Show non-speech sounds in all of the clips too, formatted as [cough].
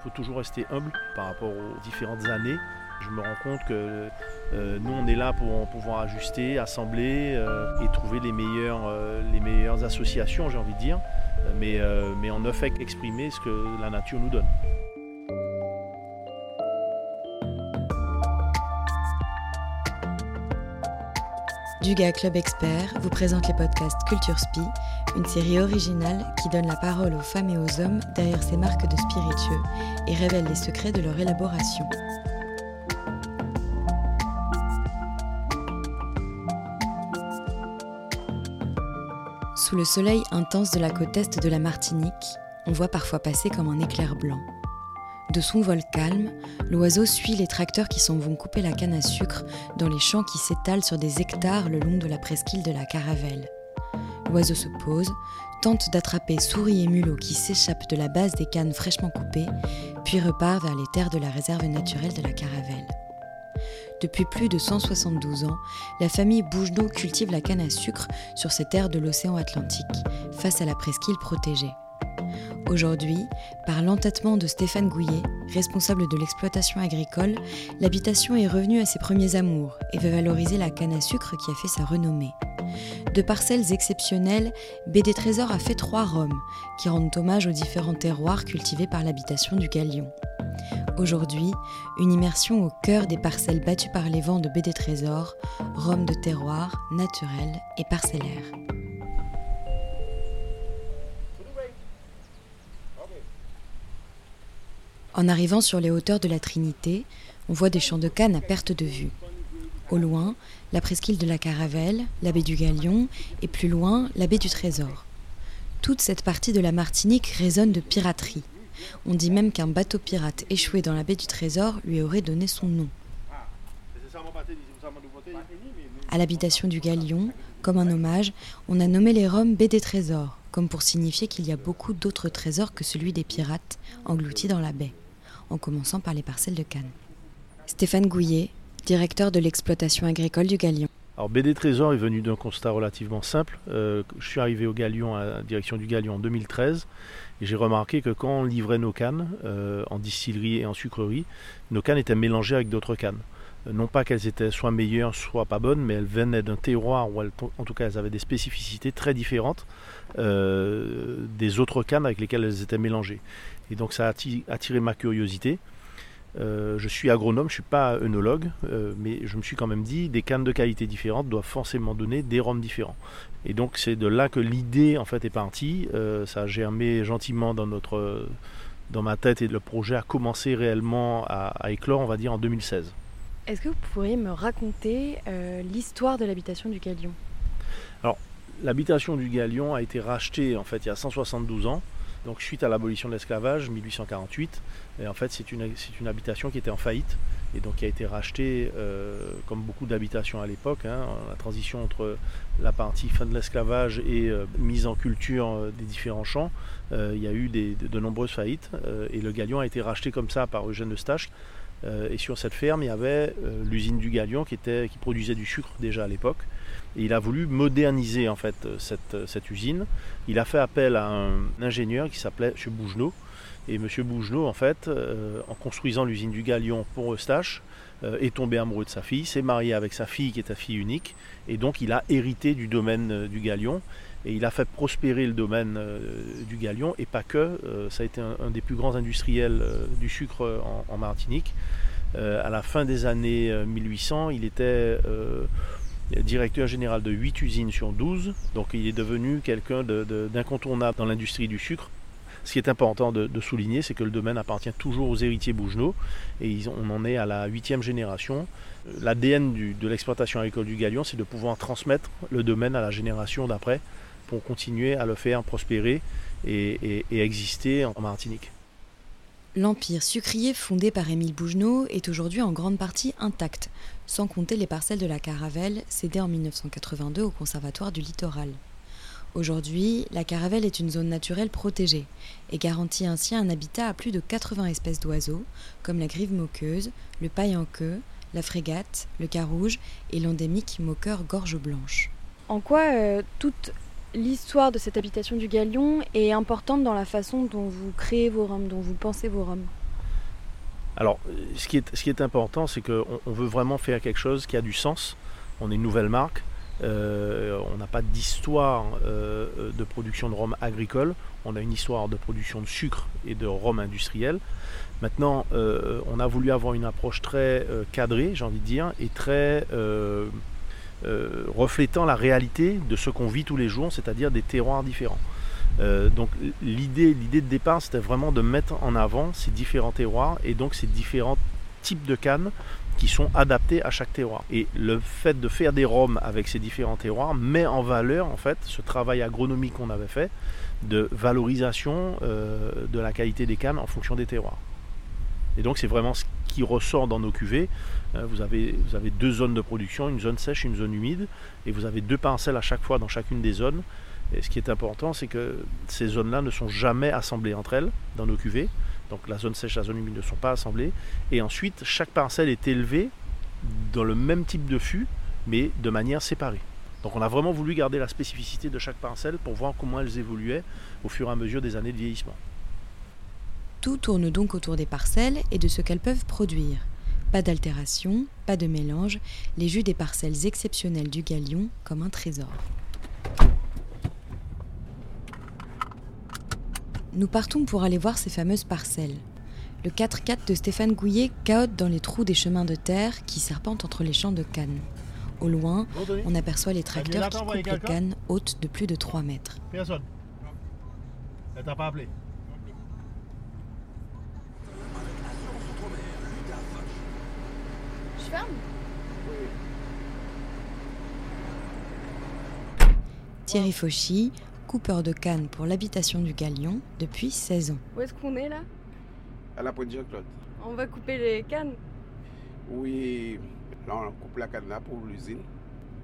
Il faut toujours rester humble par rapport aux différentes années. Je me rends compte que euh, nous, on est là pour pouvoir ajuster, assembler euh, et trouver les meilleures, euh, les meilleures associations, j'ai envie de dire. Mais, mais on ne fait qu'exprimer ce que la nature nous donne. Duga Club Expert vous présente les podcasts Culture Spi, une série originale qui donne la parole aux femmes et aux hommes derrière ces marques de spiritueux et révèle les secrets de leur élaboration. Sous le soleil intense de la côte est de la Martinique, on voit parfois passer comme un éclair blanc de son vol calme, l'oiseau suit les tracteurs qui s'en vont couper la canne à sucre dans les champs qui s'étalent sur des hectares le long de la presqu'île de la Caravelle. L'oiseau se pose, tente d'attraper souris et mulots qui s'échappent de la base des cannes fraîchement coupées, puis repart vers les terres de la réserve naturelle de la Caravelle. Depuis plus de 172 ans, la famille Bougenot cultive la canne à sucre sur ces terres de l'océan Atlantique, face à la presqu'île protégée. Aujourd'hui, par l'entêtement de Stéphane Gouillet, responsable de l'exploitation agricole, l'habitation est revenue à ses premiers amours et veut valoriser la canne à sucre qui a fait sa renommée. De parcelles exceptionnelles, BD Trésor a fait trois roms qui rendent hommage aux différents terroirs cultivés par l'habitation du Galion. Aujourd'hui, une immersion au cœur des parcelles battues par les vents de BD Trésor, rhum de terroir, naturel et parcellaire. En arrivant sur les hauteurs de la Trinité, on voit des champs de canne à perte de vue. Au loin, la presqu'île de la Caravelle, la baie du Galion et plus loin, la baie du Trésor. Toute cette partie de la Martinique résonne de piraterie. On dit même qu'un bateau pirate échoué dans la baie du Trésor lui aurait donné son nom. À l'habitation du Galion, comme un hommage, on a nommé les Roms baie des Trésors, comme pour signifier qu'il y a beaucoup d'autres trésors que celui des pirates engloutis dans la baie en commençant par les parcelles de Cannes. Stéphane Gouillet, directeur de l'exploitation agricole du Galion. Alors BD Trésor est venu d'un constat relativement simple. Euh, je suis arrivé au Galion, à la direction du Galion en 2013, et j'ai remarqué que quand on livrait nos cannes euh, en distillerie et en sucrerie, nos cannes étaient mélangées avec d'autres cannes. Euh, non pas qu'elles étaient soit meilleures, soit pas bonnes, mais elles venaient d'un terroir où en tout cas elles avaient des spécificités très différentes des autres cannes avec lesquelles elles étaient mélangées. Et donc ça a attiré ma curiosité. Euh, je suis agronome, je ne suis pas œnologue, euh, mais je me suis quand même dit des cannes de qualité différentes doivent forcément donner des rhums différents. Et donc c'est de là que l'idée en fait est partie. Euh, ça a germé gentiment dans notre, dans ma tête et le projet a commencé réellement à, éclore, on va en 2016. Est-ce que vous pourriez me raconter l'histoire de l'habitation du Galion? Alors l'habitation du Galion a été rachetée en fait il y a 172 ans donc suite à l'abolition de l'esclavage, 1848, et en fait c'est une, une, habitation qui était en faillite et donc qui a été rachetée euh, comme beaucoup d'habitations à l'époque. Hein, la transition entre la partie fin de l'esclavage et euh, mise en culture euh, des différents champs, il y a eu de, nombreuses faillites et le Galion a été racheté comme ça par Eugène Eustache. Et sur cette ferme, il y avait l'usine du Galion qui, produisait du sucre déjà à l'époque. Et il a voulu moderniser en fait cette, cette, usine. Il a fait appel à un ingénieur qui s'appelait M. Bougenot. Et M. Bougenot, en fait, euh, en construisant l'usine du Galion pour Eustache, euh, est tombé amoureux de sa fille, s'est marié avec sa fille qui est sa fille unique, et donc il a hérité du domaine euh, du Galion. Et il a fait prospérer le domaine du Galion, et pas que. ça a été un, des plus grands industriels du sucre en, en Martinique. à la fin des années 1800, il était directeur général de 8 usines sur 12, donc il est devenu quelqu'un d'incontournable dans l'industrie du sucre. Ce qui est important de, souligner, c'est que le domaine appartient toujours aux héritiers Bougenot et on en est à la huitième génération. L'ADN de l'exploitation agricole du Galion, c'est de pouvoir transmettre le domaine à la génération d'après pour continuer à le faire prospérer et, et exister en Martinique. L'empire sucrier fondé par Émile Bougenot est aujourd'hui en grande partie intact, sans compter les parcelles de la Caravelle cédées en 1982 au Conservatoire du Littoral. Aujourd'hui, la Caravelle est une zone naturelle protégée et garantit ainsi un habitat à plus de 80 espèces d'oiseaux, comme la grive moqueuse, le paille en queue, la frégate, le carouge et l'endémique moqueur gorge blanche. En quoi euh, toute l'histoire de cette habitation du Galion est importante dans la façon dont vous créez vos roms, dont vous pensez vos roms Alors, ce qui est, ce qui est important, c'est qu'on on veut vraiment faire quelque chose qui a du sens. On est une nouvelle marque. Euh, on n'a pas d'histoire euh, de production de rhum agricole. On a une histoire de production de sucre et de rhum industriel. Maintenant, euh, on a voulu avoir une approche très cadrée, j'ai envie de dire, et très reflétant la réalité de ce qu'on vit tous les jours, c'est-à-dire des terroirs différents. donc l'idée, l'idée de départ, c'était vraiment de mettre en avant ces différents terroirs et donc ces différents types de cannes qui sont adaptés à chaque terroir. Et le fait de faire des rhums avec ces différents terroirs met en valeur en fait ce travail agronomique qu'on avait fait de valorisation euh, de la qualité des cannes en fonction des terroirs. Et donc c'est vraiment qui ressort dans nos cuvées. Euh, vous, avez, vous avez deux zones de production, une zone sèche, une zone humide, et vous avez deux pincelles à chaque fois dans chacune des zones. Et ce qui est important, c'est que ces zones-là ne sont jamais assemblées entre elles dans nos cuvées. Donc la zone sèche la zone humide ne sont pas assemblées. Et ensuite, chaque parcelle est élevée dans le même type de fût, mais de manière séparée. Donc on a vraiment voulu garder la spécificité de chaque parcelle pour voir comment elles évoluaient au fur et à mesure des années de vieillissement. Tout tourne donc autour des parcelles et de ce qu'elles peuvent produire. Pas d'altération, pas de mélange, les jus des parcelles exceptionnelles du galion comme un trésor. Nous partons pour aller voir ces fameuses parcelles. Le 4x4 de Stéphane Gouillet caote dans les trous des chemins de terre qui serpentent entre les champs de cannes. Au loin, on aperçoit les tracteurs qui coupent les cannes hautes de plus de 3 mètres. Personne. Elle t'a pas appelé. Thierry Fauchy, coupeur de canne pour l'habitation du Galion depuis 16 ans. Où est-ce qu'on est là? À la pointe Jean-Claude. On va couper les cannes Oui, là on coupe la canne là pour l'usine.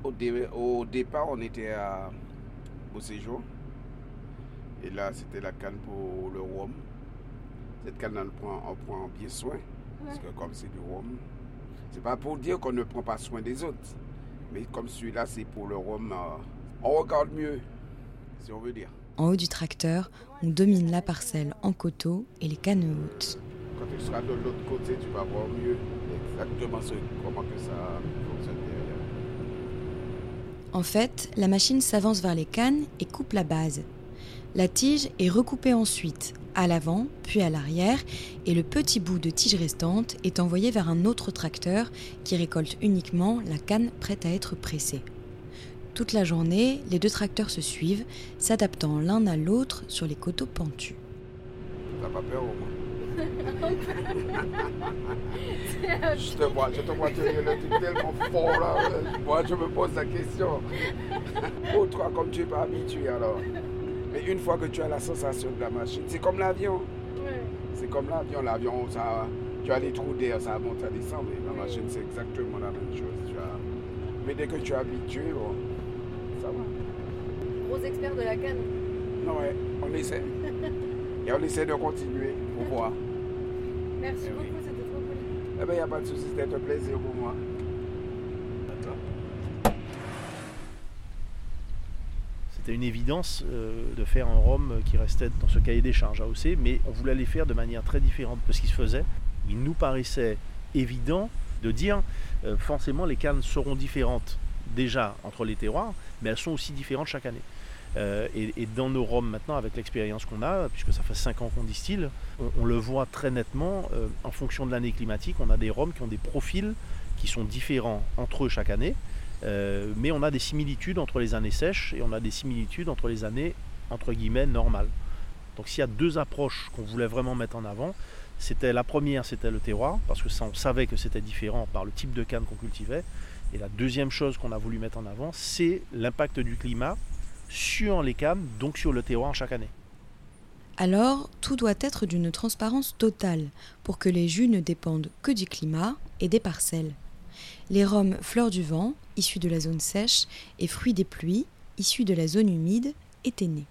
Au, au, départ, on était à, au séjour. Et là, c'était la canne pour le rhum. Cette canne, on prend, on prend bien soin. Parce que comme c'est du rhum, c'est pas pour dire qu'on ne prend pas soin des autres. Mais comme celui-là, c'est pour le rhum, euh, on regarde mieux on veut dire. En haut du tracteur, on domine la parcelle en coteaux et les cannes hautes. Quand tu seras de l'autre côté, tu vas voir mieux exactement comment que ça fonctionne derrière. En fait, la machine s'avance vers les cannes et coupe la base. La tige est recoupée ensuite, à l'avant, puis à l'arrière, et le petit bout de tige restante est envoyé vers un autre tracteur qui récolte uniquement la canne prête à être pressée. Toute la journée, les deux tracteurs se suivent, s'adaptant l'un à l'autre sur les coteaux pentus. T'as pas peur au moins [laughs] je, te vois, je te vois tenir le truc tellement fort là. Moi, je me pose la question. Pour toi, comme tu n'es pas habitué alors. Mais une fois que tu as la sensation de la machine, c'est comme l'avion. C'est comme l'avion. L'avion, ça, tu as les trous d'air, ça monte, ça descend. Mais la machine, c'est exactement la même chose. Mais dès que tu es habitué, bon, Gros expert de la canne. Non, ouais, on essaie. [laughs] Et on essaie de continuer pour voir. Merci eh beaucoup, c'était trop cool. Eh bien, il n'y a pas de souci, c'était un plaisir pour moi. C'était une évidence euh, de faire un rhum qui restait dans ce cahier des charges AOC, mais on voulait les faire de manière très différente de ce qui se faisait. Il nous paraissait évident de dire euh, forcément les cannes seront différentes déjà entre les terroirs, mais elles sont aussi différentes chaque année. Euh, et, dans nos rhums maintenant, avec l'expérience qu'on a, puisque ça fait 5 ans qu'on distille, on, le voit très nettement en fonction de l'année climatique. On a des rhums qui ont des profils qui sont différents entre eux chaque année, euh, mais on a des similitudes entre les années sèches et on a des similitudes entre les années entre guillemets normales. Donc s'il y a deux approches qu'on voulait vraiment mettre en avant, c'était la première, c'était le terroir, parce que ça, on savait que c'était différent par le type de canne qu'on cultivait. Et la deuxième chose qu'on a voulu mettre en avant, c'est l'impact du climat sur les cannes, donc sur le terroir chaque année. Alors, tout doit être d'une transparence totale pour que les jus ne dépendent que du climat et des parcelles. Les rhums fleurs du vent, issus de la zone sèche, et fruits des pluies, issus de la zone humide, étaient nés.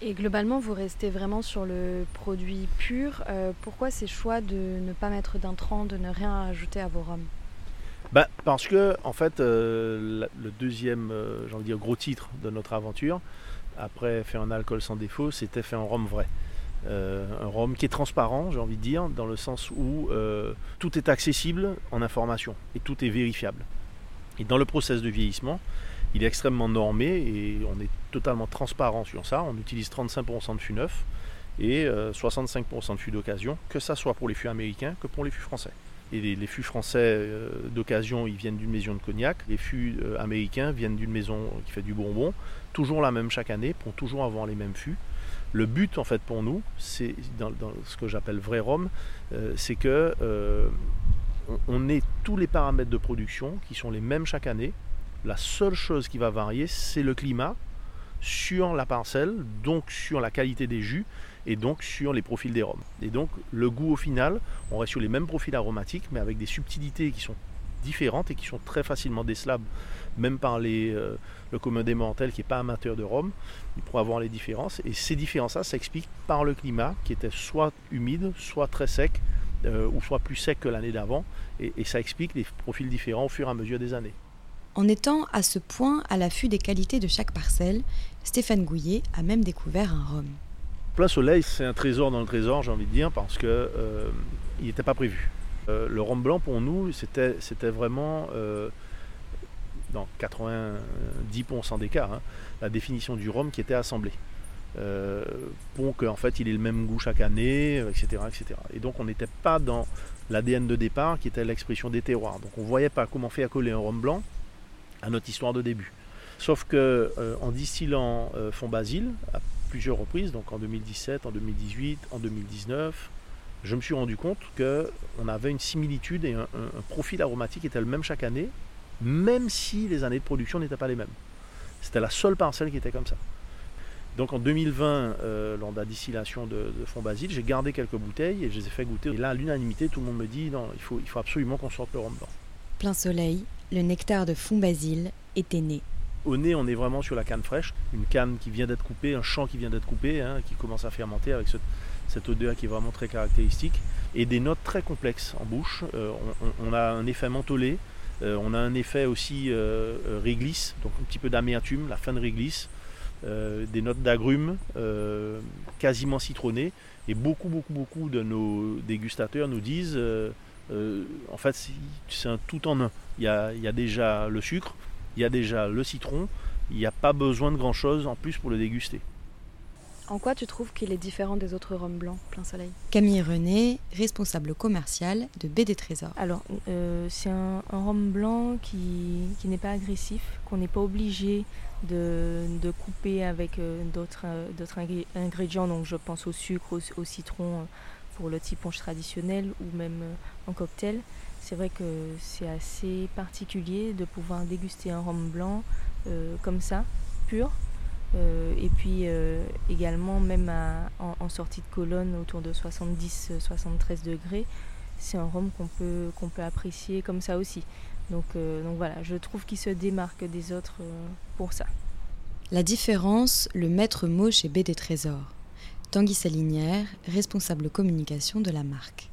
Et globalement, vous restez vraiment sur le produit pur. Euh, pourquoi ces choix de ne pas mettre d'intrants, de ne rien ajouter à vos rhums? Bah, parce que, en fait, euh, le deuxième, euh, dire, gros titre de notre aventure, après faire un alcool sans défaut, c'était faire un rhum vrai. un rhum qui est transparent, j'ai envie de dire, dans le sens où tout est accessible en information et tout est vérifiable. Et dans le process de vieillissement, il est extrêmement normé et on est totalement transparent sur ça. On utilise 35% de fûts neufs et 65% de fûts d'occasion, que ce soit pour les fûts américains que pour les fûts français. Et les, fûts français euh, d'occasion, ils viennent d'une maison de cognac. Les fûts euh, américains viennent d'une maison qui fait du bonbon. Toujours la même chaque année, pour toujours avoir les mêmes fûts. Le but, en fait, pour nous, c'est dans, ce que j'appelle vrai rhum, euh, c'est que on, ait tous les paramètres de production qui sont les mêmes chaque année. La seule chose qui va varier, c'est le climat sur la parcelle, donc sur la qualité des jus et donc sur les profils des rhums. Et donc le goût au final, on reste sur les mêmes profils aromatiques, mais avec des subtilités qui sont différentes et qui sont très facilement décelables, même par les, euh, le commun des mortels qui n'est pas amateur de rhum, il pourra avoir les différences. Et ces différences-là s'expliquent par le climat qui était soit humide, soit très sec, euh, ou soit plus sec que l'année d'avant. Et, et ça explique les profils différents au fur et à mesure des années. En étant à ce point à l'affût des qualités de chaque parcelle, Stéphane Gouillet a même découvert un rhum. Plein Soleil, c'est un trésor dans le trésor, j'ai envie de dire, parce que euh, n'était pas prévu. Euh, le rhum blanc, pour nous, c'était, vraiment, dans 90% des cas, hein, la définition du rhum qui était pour qu'en fait, il ait le même goût chaque année, etc., etc. Et donc, on n'était pas dans l'ADN de départ qui était l'expression des terroirs. Donc, on ne voyait pas comment faire coller un rhum blanc à notre histoire de début. Sauf que en distillant fond basile, plusieurs reprises, donc en 2017, en 2018, en 2019, je me suis rendu compte qu'on avait une similitude et un, profil aromatique était le même chaque année, même si les années de production n'étaient pas les mêmes. C'était la seule parcelle qui était comme ça. Donc en 2020, euh, lors de la distillation de, fond basile, j'ai gardé quelques bouteilles et je les ai fait goûter. Et là, à l'unanimité, tout le monde me dit non, il faut, il faut absolument qu'on sorte le rhum blanc. Plein soleil, le nectar de fond basile était né. Au nez, on est vraiment sur la canne fraîche, une canne qui vient d'être coupée, un champ qui vient d'être coupé, hein, qui commence à fermenter avec cette odeur qui est vraiment très caractéristique, et des notes très complexes en bouche. Euh, on, a un effet mentholé, euh, on a un effet aussi réglisse, donc un petit peu d'amertume, la fin de réglisse, des notes d'agrumes quasiment citronnées, et beaucoup, beaucoup, beaucoup de nos dégustateurs nous disent, en fait, c'est un tout en un. il y a déjà le sucre, il y a déjà le citron, il n'y a pas besoin de grand-chose en plus pour le déguster. En quoi tu trouves qu'il est différent des autres rhums blancs plein soleil? Camille René, responsable commercial de BD Trésor. Alors, euh, c'est un, rhum blanc qui, n'est pas agressif, qu'on n'est pas obligé de, couper avec euh, euh, d'autres ingrédients. Donc, je pense au sucre, au, citron pour le ponche traditionnel ou même en cocktail c'est vrai que c'est assez particulier de pouvoir déguster un rhum blanc euh, comme ça, pur. Euh, et puis euh, également, même en, sortie de colonne, autour de 70-73 degrés, c'est un rhum qu'on peut, qu'on peut apprécier comme ça aussi. Donc, donc voilà, je trouve qu'il se démarque des autres pour ça. La différence, le maître mot chez BD Trésors. Tanguy Salinière, responsable communication de la marque.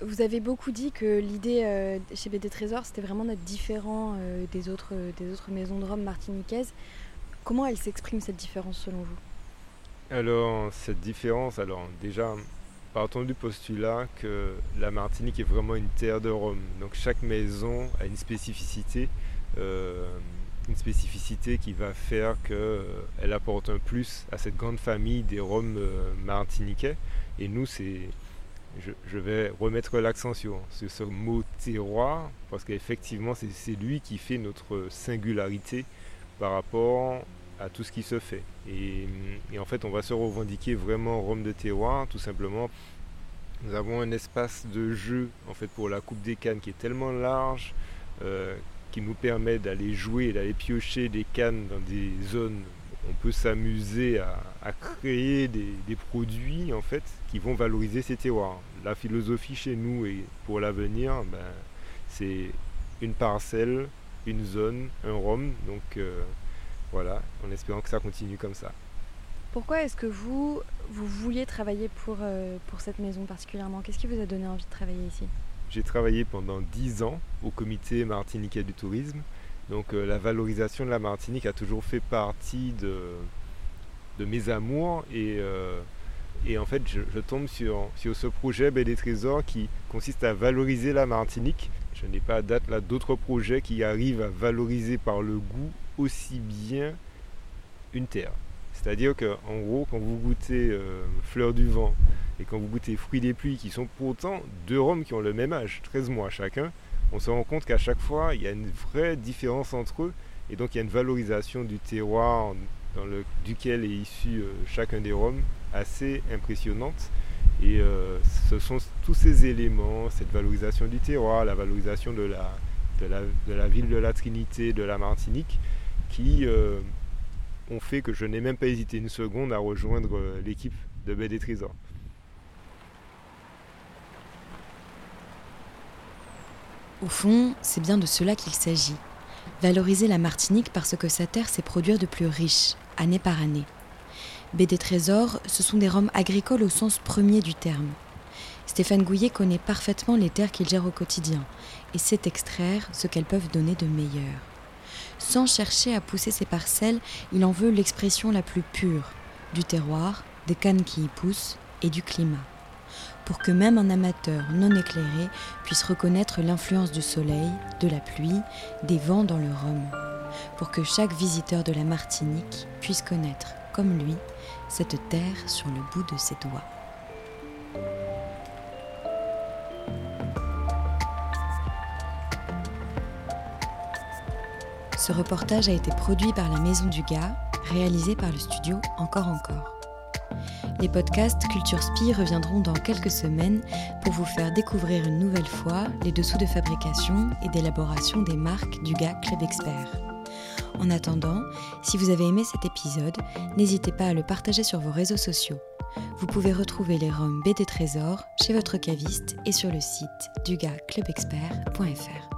Vous avez beaucoup dit que l'idée euh, chez BD Trésor, c'était vraiment d'être différent euh, des, autres, des autres maisons de Rome martiniquaises. Comment elle s'exprime cette différence selon vous? Alors, cette différence, alors déjà, partons du postulat que la Martinique est vraiment une terre de Rome. Donc chaque maison a une spécificité, euh, une spécificité qui va faire qu'elle apporte un plus à cette grande famille des Roms martiniquais. Et nous, c'est je, vais remettre l'accent sur, ce mot terroir, parce qu'effectivement, c'est lui qui fait notre singularité par rapport à tout ce qui se fait. Et, en fait, on va se revendiquer vraiment Rome de terroir, tout simplement. Nous avons un espace de jeu en fait pour la Coupe des Cannes qui est tellement large, euh, qui nous permet d'aller jouer, d'aller piocher des cannes dans des zones on peut s'amuser à, créer des, produits en fait qui vont valoriser ces terroirs. La philosophie chez nous et pour l'avenir, ben, c'est une parcelle, une zone, un rhum. Donc euh, voilà, en espérant que ça continue comme ça. Pourquoi est-ce que vous, vous vouliez travailler pour, euh, pour cette maison particulièrement? Qu'est-ce qui vous a donné envie de travailler ici? J'ai travaillé pendant 10 ans au comité martiniquais du tourisme donc euh, la valorisation de la Martinique a toujours fait partie de, mes amours et euh, Et en fait, je, tombe sur, sur ce projet Baie des Trésors qui consiste à valoriser la Martinique. Je n'ai pas à date là d'autres projets qui arrivent à valoriser par le goût aussi bien une terre. C'est-à-dire qu'en gros, quand vous goûtez euh, Fleur du Vent et quand vous goûtez Fruits des Pluies, qui sont pourtant deux rhums qui ont le même âge, 13 mois chacun, on se rend compte qu'à chaque fois, il y a une vraie différence entre eux. Et donc, il y a une valorisation du terroir duquel est issu euh, chacun des rhums assez impressionnante. Et euh, ce sont tous ces éléments, cette valorisation du terroir, la valorisation de la, de la, ville de la Trinité, de la Martinique, qui euh, ont fait que je n'ai même pas hésité une seconde à rejoindre l'équipe de Baie des Trésors. Au fond, c'est bien de cela qu'il s'agit. Valoriser la Martinique parce que sa terre sait produire de plus riche, année par année. Baie des Trésors, ce sont des roms agricoles au sens premier du terme. Stéphane Gouillet connaît parfaitement les terres qu'il gère au quotidien et sait extraire ce qu'elles peuvent donner de meilleur. Sans chercher à pousser ses parcelles, il en veut l'expression la plus pure du terroir, des cannes qui y poussent et du climat pour que même un amateur non éclairé puisse reconnaître l'influence du soleil, de la pluie, des vents dans le Rhum, pour que chaque visiteur de la Martinique puisse connaître, comme lui, cette terre sur le bout de ses doigts. Ce reportage a été produit par la Maison du Gars, réalisé par le studio Encore Encore. Les podcasts Culture Spie reviendront dans quelques semaines pour vous faire découvrir une nouvelle fois les dessous de fabrication et d'élaboration des marques du GA Club Expert. En attendant, si vous avez aimé cet épisode, n'hésitez pas à le partager sur vos réseaux sociaux. Vous pouvez retrouver les roms BD Trésors chez votre caviste et sur le site dugaclubexpert.fr.